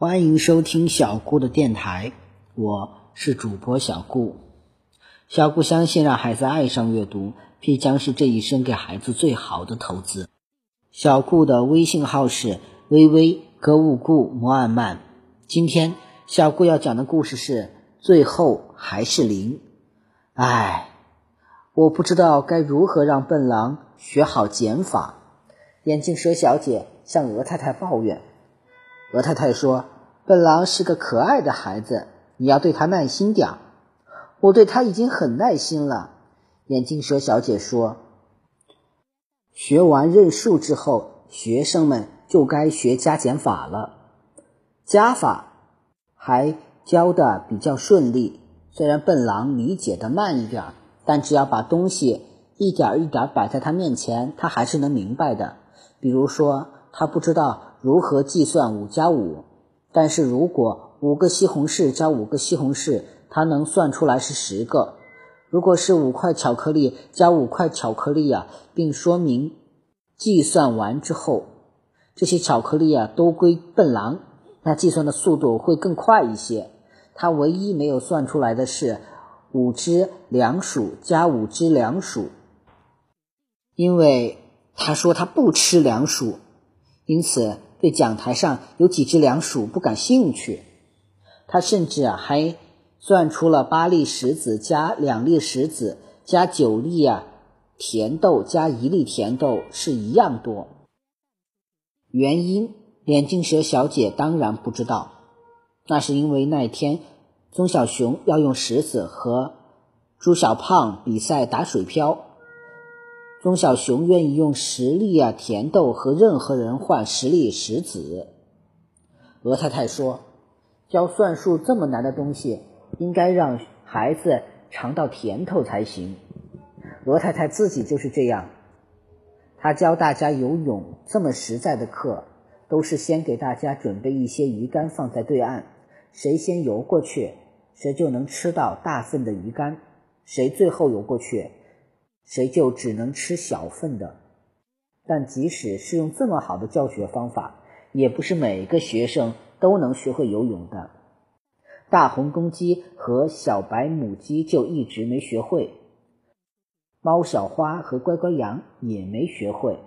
欢迎收听小顾的电台，我是主播小顾。小顾相信，让孩子爱上阅读，必将是这一生给孩子最好的投资。小顾的微信号是微微格物顾摩尔曼。今天小顾要讲的故事是最后还是零。唉，我不知道该如何让笨狼学好减法。眼镜蛇小姐向鹅太太抱怨。鹅太太说：“笨狼是个可爱的孩子，你要对他耐心点儿。”我对他已经很耐心了。眼镜蛇小姐说：“学完认数之后，学生们就该学加减法了。加法还教的比较顺利，虽然笨狼理解的慢一点，但只要把东西一点一点摆在他面前，他还是能明白的。比如说，他不知道。”如何计算五加五？但是如果五个西红柿加五个西红柿，他能算出来是十个。如果是五块巧克力加五块巧克力啊，并说明计算完之后，这些巧克力啊都归笨狼，那计算的速度会更快一些。他唯一没有算出来的是五只凉薯加五只凉薯，因为他说他不吃凉薯，因此。对讲台上有几只凉鼠不感兴趣，他甚至啊还算出了八粒石子加两粒石子加九粒啊甜豆加一粒甜豆是一样多。原因，眼镜蛇小姐当然不知道，那是因为那天棕小熊要用石子和猪小胖比赛打水漂。钟小熊愿意用十粒啊甜豆和任何人换十粒石子。鹅太太说：“教算术这么难的东西，应该让孩子尝到甜头才行。”鹅太太自己就是这样，她教大家游泳这么实在的课，都是先给大家准备一些鱼竿放在对岸，谁先游过去，谁就能吃到大份的鱼竿；谁最后游过去。谁就只能吃小份的，但即使是用这么好的教学方法，也不是每个学生都能学会游泳的。大红公鸡和小白母鸡就一直没学会，猫小花和乖乖羊也没学会。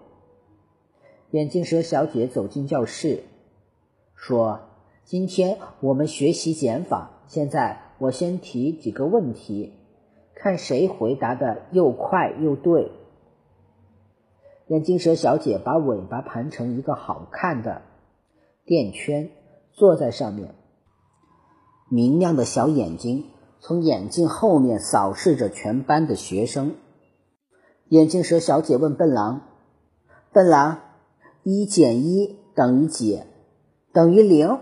眼镜蛇小姐走进教室，说：“今天我们学习减法，现在我先提几个问题。”看谁回答的又快又对。眼镜蛇小姐把尾巴盘成一个好看的垫圈，坐在上面。明亮的小眼睛从眼镜后面扫视着全班的学生。眼镜蛇小姐问笨狼：“笨狼，一减一等于几？等于零？”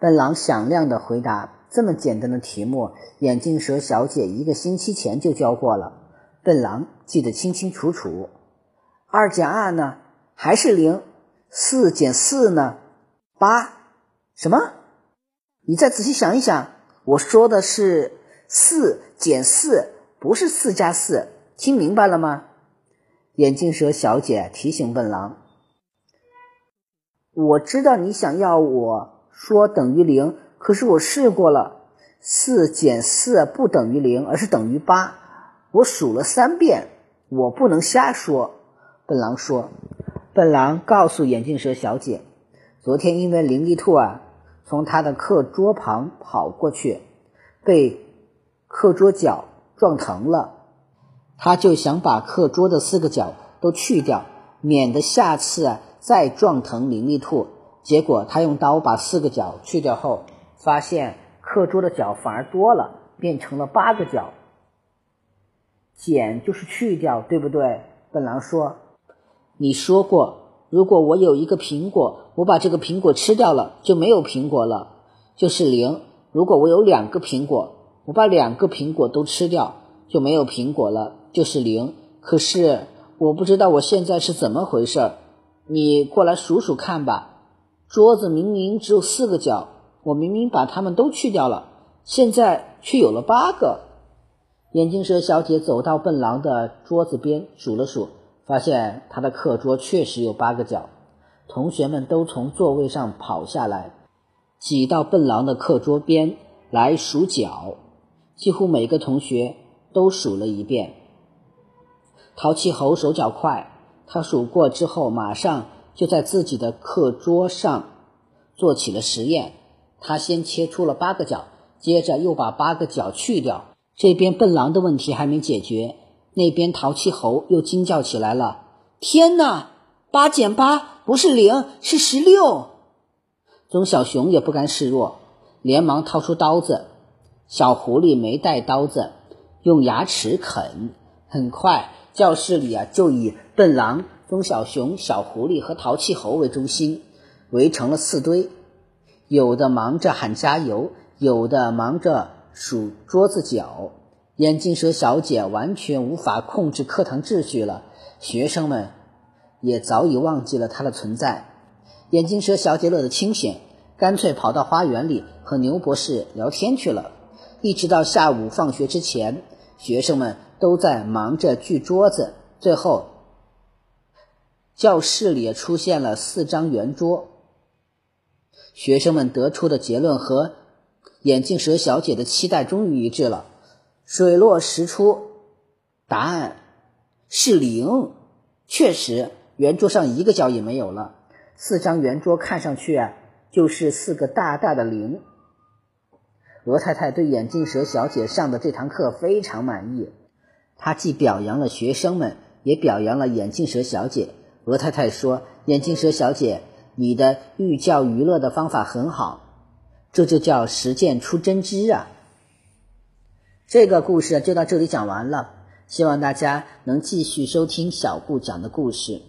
笨狼响亮的回答。这么简单的题目，眼镜蛇小姐一个星期前就教过了。笨狼记得清清楚楚。二减二呢？还是零？四减四呢？八？什么？你再仔细想一想，我说的是四减四，不是四加四。听明白了吗？眼镜蛇小姐提醒笨狼。我知道你想要我说等于零。可是我试过了，四减四不等于零，而是等于八。我数了三遍，我不能瞎说。笨狼说：“笨狼告诉眼镜蛇小姐，昨天因为伶俐兔啊从他的课桌旁跑过去，被课桌角撞疼了，他就想把课桌的四个角都去掉，免得下次啊再撞疼伶俐兔。结果他用刀把四个角去掉后。”发现课桌的角反而多了，变成了八个角。减就是去掉，对不对？笨狼说：“你说过，如果我有一个苹果，我把这个苹果吃掉了，就没有苹果了，就是零。如果我有两个苹果，我把两个苹果都吃掉，就没有苹果了，就是零。可是我不知道我现在是怎么回事，你过来数数看吧。桌子明明只有四个角。”我明明把它们都去掉了，现在却有了八个。眼镜蛇小姐走到笨狼的桌子边数了数，发现他的课桌确实有八个角。同学们都从座位上跑下来，挤到笨狼的课桌边来数脚，几乎每个同学都数了一遍。淘气猴手脚快，他数过之后，马上就在自己的课桌上做起了实验。他先切出了八个角，接着又把八个角去掉。这边笨狼的问题还没解决，那边淘气猴又惊叫起来了：“天哪！八减八不是零，是十六！”棕小熊也不甘示弱，连忙掏出刀子。小狐狸没带刀子，用牙齿啃。很快，教室里啊就以笨狼、棕小熊、小狐狸和淘气猴为中心，围成了四堆。有的忙着喊加油，有的忙着数桌子角。眼镜蛇小姐完全无法控制课堂秩序了，学生们也早已忘记了她的存在。眼镜蛇小姐乐得清闲，干脆跑到花园里和牛博士聊天去了。一直到下午放学之前，学生们都在忙着锯桌子。最后，教室里出现了四张圆桌。学生们得出的结论和眼镜蛇小姐的期待终于一致了，水落石出，答案是零。确实，圆桌上一个角也没有了。四张圆桌看上去，就是四个大大的零。鹅太太对眼镜蛇小姐上的这堂课非常满意，她既表扬了学生们，也表扬了眼镜蛇小姐。鹅太太说：“眼镜蛇小姐，你的寓教于乐的方法很好，这就叫实践出真知啊！”这个故事就到这里讲完了，希望大家能继续收听小顾讲的故事。